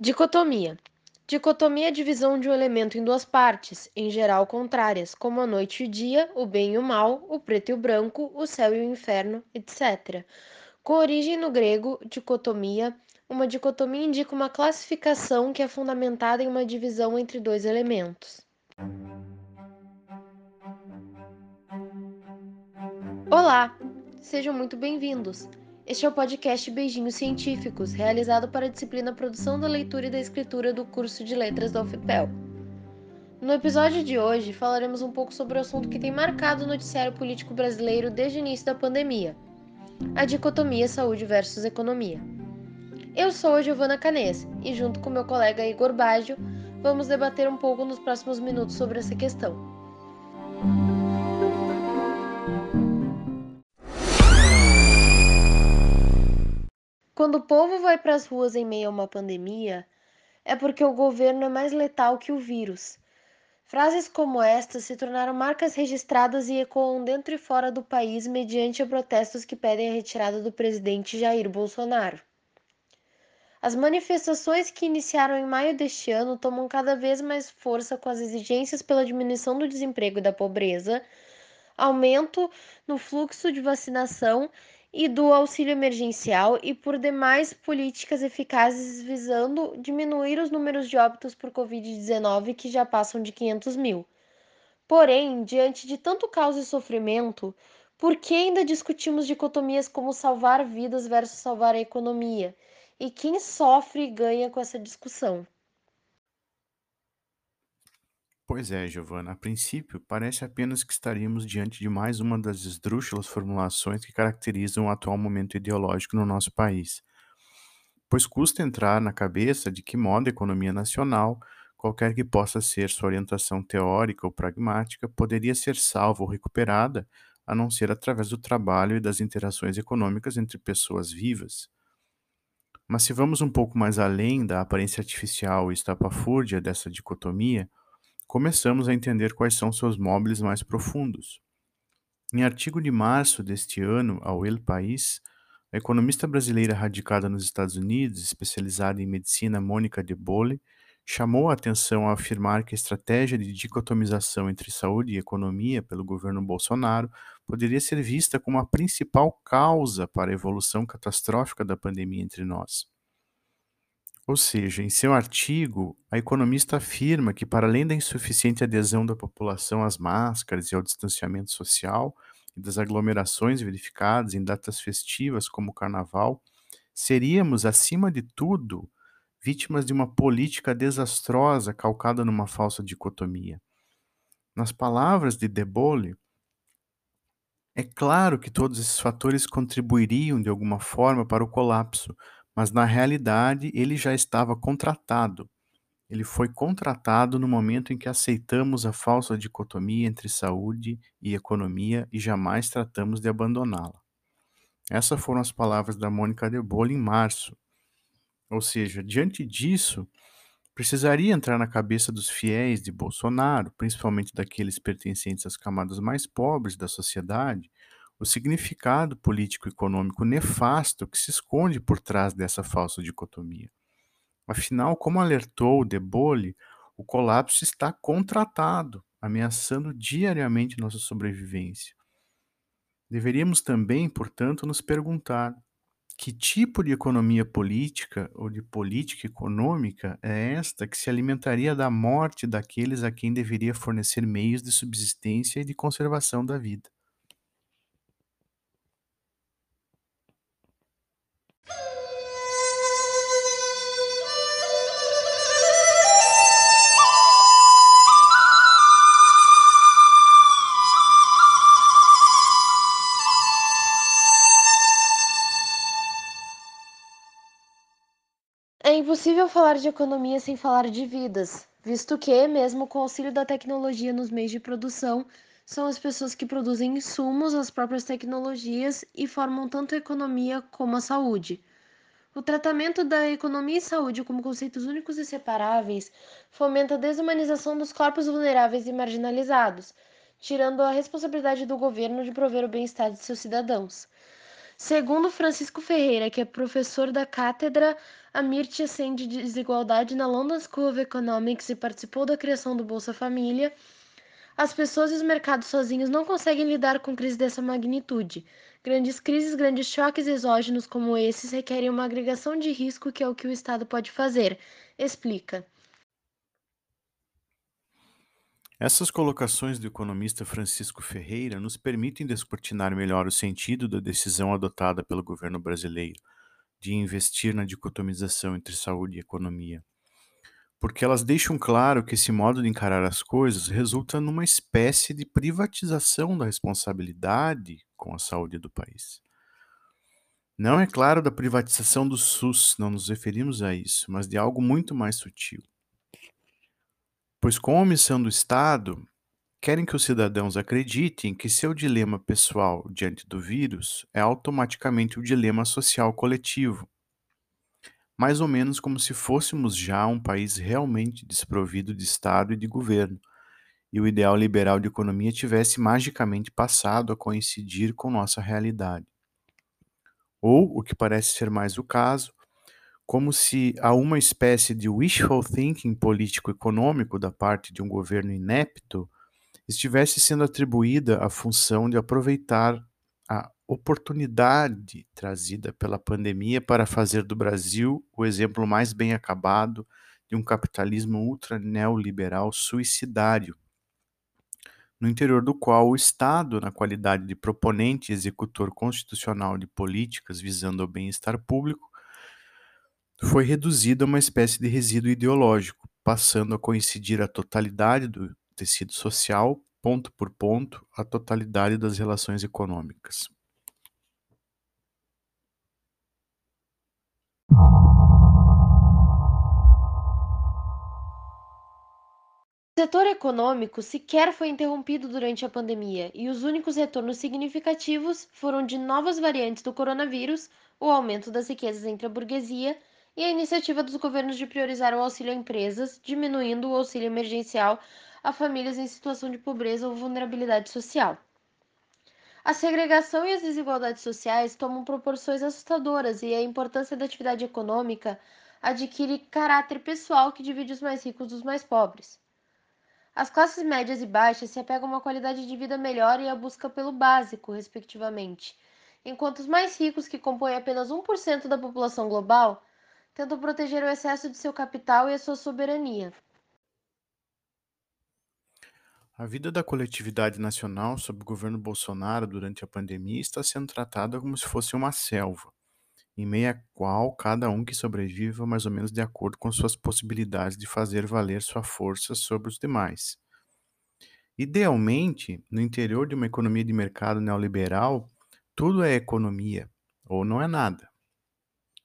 Dicotomia. Dicotomia é a divisão de um elemento em duas partes, em geral contrárias, como a noite e o dia, o bem e o mal, o preto e o branco, o céu e o inferno, etc. Com origem no grego, dicotomia, uma dicotomia indica uma classificação que é fundamentada em uma divisão entre dois elementos. Olá, sejam muito bem-vindos. Este é o podcast Beijinhos Científicos, realizado para a disciplina Produção da Leitura e da Escritura do curso de Letras da UFPEL. No episódio de hoje, falaremos um pouco sobre o assunto que tem marcado o noticiário político brasileiro desde o início da pandemia: a dicotomia saúde versus economia. Eu sou a Giovana Canês e, junto com meu colega Igor Baggio, vamos debater um pouco nos próximos minutos sobre essa questão. Quando o povo vai para as ruas em meio a uma pandemia, é porque o governo é mais letal que o vírus. Frases como estas se tornaram marcas registradas e ecoam dentro e fora do país mediante protestos que pedem a retirada do presidente Jair Bolsonaro. As manifestações que iniciaram em maio deste ano tomam cada vez mais força com as exigências pela diminuição do desemprego e da pobreza, aumento no fluxo de vacinação e do auxílio emergencial e por demais políticas eficazes visando diminuir os números de óbitos por Covid-19 que já passam de 500 mil. Porém, diante de tanto caos e sofrimento, por que ainda discutimos dicotomias como salvar vidas versus salvar a economia? E quem sofre e ganha com essa discussão? Pois é, Giovana. A princípio, parece apenas que estaríamos diante de mais uma das esdrúxulas formulações que caracterizam o atual momento ideológico no nosso país. Pois custa entrar na cabeça de que modo a economia nacional, qualquer que possa ser sua orientação teórica ou pragmática, poderia ser salva ou recuperada, a não ser através do trabalho e das interações econômicas entre pessoas vivas. Mas se vamos um pouco mais além da aparência artificial e estapafúrdia dessa dicotomia, começamos a entender quais são seus móveis mais profundos. Em artigo de março deste ano ao El País, a economista brasileira radicada nos Estados Unidos, especializada em medicina Mônica de Bolle, chamou a atenção ao afirmar que a estratégia de dicotomização entre saúde e economia pelo governo Bolsonaro poderia ser vista como a principal causa para a evolução catastrófica da pandemia entre nós. Ou seja, em seu artigo, a economista afirma que, para além da insuficiente adesão da população às máscaras e ao distanciamento social e das aglomerações verificadas em datas festivas como o Carnaval, seríamos, acima de tudo, vítimas de uma política desastrosa calcada numa falsa dicotomia. Nas palavras de Debole, é claro que todos esses fatores contribuiriam de alguma forma para o colapso, mas na realidade ele já estava contratado. Ele foi contratado no momento em que aceitamos a falsa dicotomia entre saúde e economia e jamais tratamos de abandoná-la. Essas foram as palavras da Mônica de Bolle em março. Ou seja, diante disso, precisaria entrar na cabeça dos fiéis de Bolsonaro, principalmente daqueles pertencentes às camadas mais pobres da sociedade, o significado político-econômico nefasto que se esconde por trás dessa falsa dicotomia. Afinal, como alertou De Bolle, o colapso está contratado, ameaçando diariamente nossa sobrevivência. Deveríamos também, portanto, nos perguntar que tipo de economia política ou de política econômica é esta que se alimentaria da morte daqueles a quem deveria fornecer meios de subsistência e de conservação da vida? É impossível falar de economia sem falar de vidas, visto que, mesmo com o auxílio da tecnologia nos meios de produção, são as pessoas que produzem insumos, as próprias tecnologias e formam tanto a economia como a saúde. O tratamento da economia e saúde como conceitos únicos e separáveis fomenta a desumanização dos corpos vulneráveis e marginalizados, tirando a responsabilidade do governo de prover o bem-estar de seus cidadãos. Segundo Francisco Ferreira, que é professor da cátedra Amirtya Sen de Desigualdade na London School of Economics e participou da criação do Bolsa Família, as pessoas e os mercados sozinhos não conseguem lidar com crises dessa magnitude. Grandes crises, grandes choques exógenos como esses requerem uma agregação de risco que é o que o Estado pode fazer. Explica. Essas colocações do economista Francisco Ferreira nos permitem descortinar melhor o sentido da decisão adotada pelo governo brasileiro de investir na dicotomização entre saúde e economia. Porque elas deixam claro que esse modo de encarar as coisas resulta numa espécie de privatização da responsabilidade com a saúde do país. Não é claro da privatização do SUS, não nos referimos a isso, mas de algo muito mais sutil. Pois, com a omissão do Estado, querem que os cidadãos acreditem que seu dilema pessoal diante do vírus é automaticamente o dilema social coletivo. Mais ou menos como se fôssemos já um país realmente desprovido de Estado e de governo, e o ideal liberal de economia tivesse magicamente passado a coincidir com nossa realidade. Ou, o que parece ser mais o caso, como se a uma espécie de wishful thinking político-econômico da parte de um governo inepto estivesse sendo atribuída a função de aproveitar a oportunidade trazida pela pandemia para fazer do Brasil o exemplo mais bem acabado de um capitalismo ultra neoliberal suicidário, no interior do qual o Estado, na qualidade de proponente e executor constitucional de políticas visando ao bem-estar público, foi reduzido a uma espécie de resíduo ideológico, passando a coincidir a totalidade do tecido social, ponto por ponto, a totalidade das relações econômicas. O setor econômico sequer foi interrompido durante a pandemia e os únicos retornos significativos foram de novas variantes do coronavírus, o aumento das riquezas entre a burguesia e a iniciativa dos governos de priorizar o auxílio a empresas, diminuindo o auxílio emergencial a famílias em situação de pobreza ou vulnerabilidade social. A segregação e as desigualdades sociais tomam proporções assustadoras e a importância da atividade econômica adquire caráter pessoal que divide os mais ricos dos mais pobres. As classes médias e baixas se apegam a uma qualidade de vida melhor e a busca pelo básico, respectivamente, enquanto os mais ricos, que compõem apenas 1% da população global, tentam proteger o excesso de seu capital e a sua soberania. A vida da coletividade nacional sob o governo Bolsonaro durante a pandemia está sendo tratada como se fosse uma selva, em meio à qual cada um que sobreviva mais ou menos de acordo com suas possibilidades de fazer valer sua força sobre os demais. Idealmente, no interior de uma economia de mercado neoliberal, tudo é economia, ou não é nada.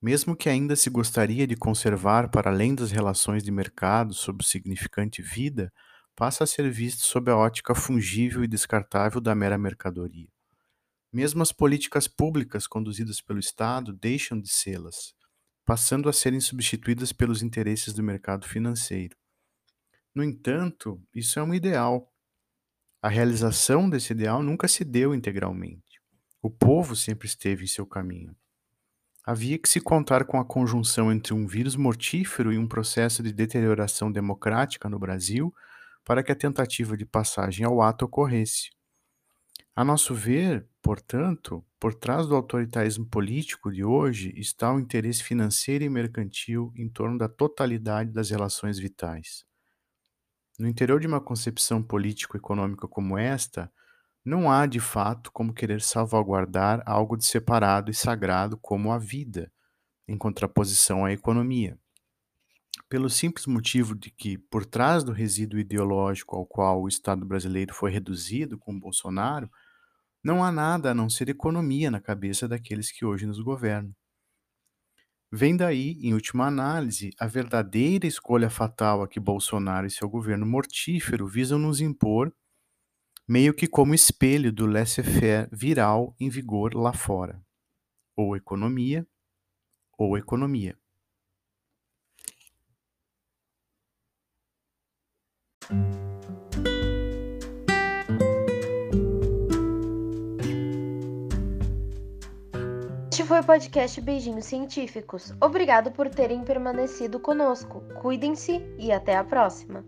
Mesmo que ainda se gostaria de conservar para além das relações de mercado sob o significante vida, passa a ser visto sob a ótica fungível e descartável da mera mercadoria. Mesmo as políticas públicas conduzidas pelo Estado deixam de sê-las, passando a serem substituídas pelos interesses do mercado financeiro. No entanto, isso é um ideal. A realização desse ideal nunca se deu integralmente. O povo sempre esteve em seu caminho. Havia que se contar com a conjunção entre um vírus mortífero e um processo de deterioração democrática no Brasil para que a tentativa de passagem ao ato ocorresse. A nosso ver, portanto, por trás do autoritarismo político de hoje está o interesse financeiro e mercantil em torno da totalidade das relações vitais. No interior de uma concepção político-econômica como esta, não há, de fato, como querer salvaguardar algo de separado e sagrado como a vida, em contraposição à economia. Pelo simples motivo de que, por trás do resíduo ideológico ao qual o Estado brasileiro foi reduzido com Bolsonaro, não há nada a não ser economia na cabeça daqueles que hoje nos governam. Vem daí, em última análise, a verdadeira escolha fatal a que Bolsonaro e seu governo mortífero visam nos impor meio que como espelho do laissez-faire viral em vigor lá fora. Ou economia, ou economia. Este foi o podcast Beijinhos Científicos. Obrigado por terem permanecido conosco. Cuidem-se e até a próxima.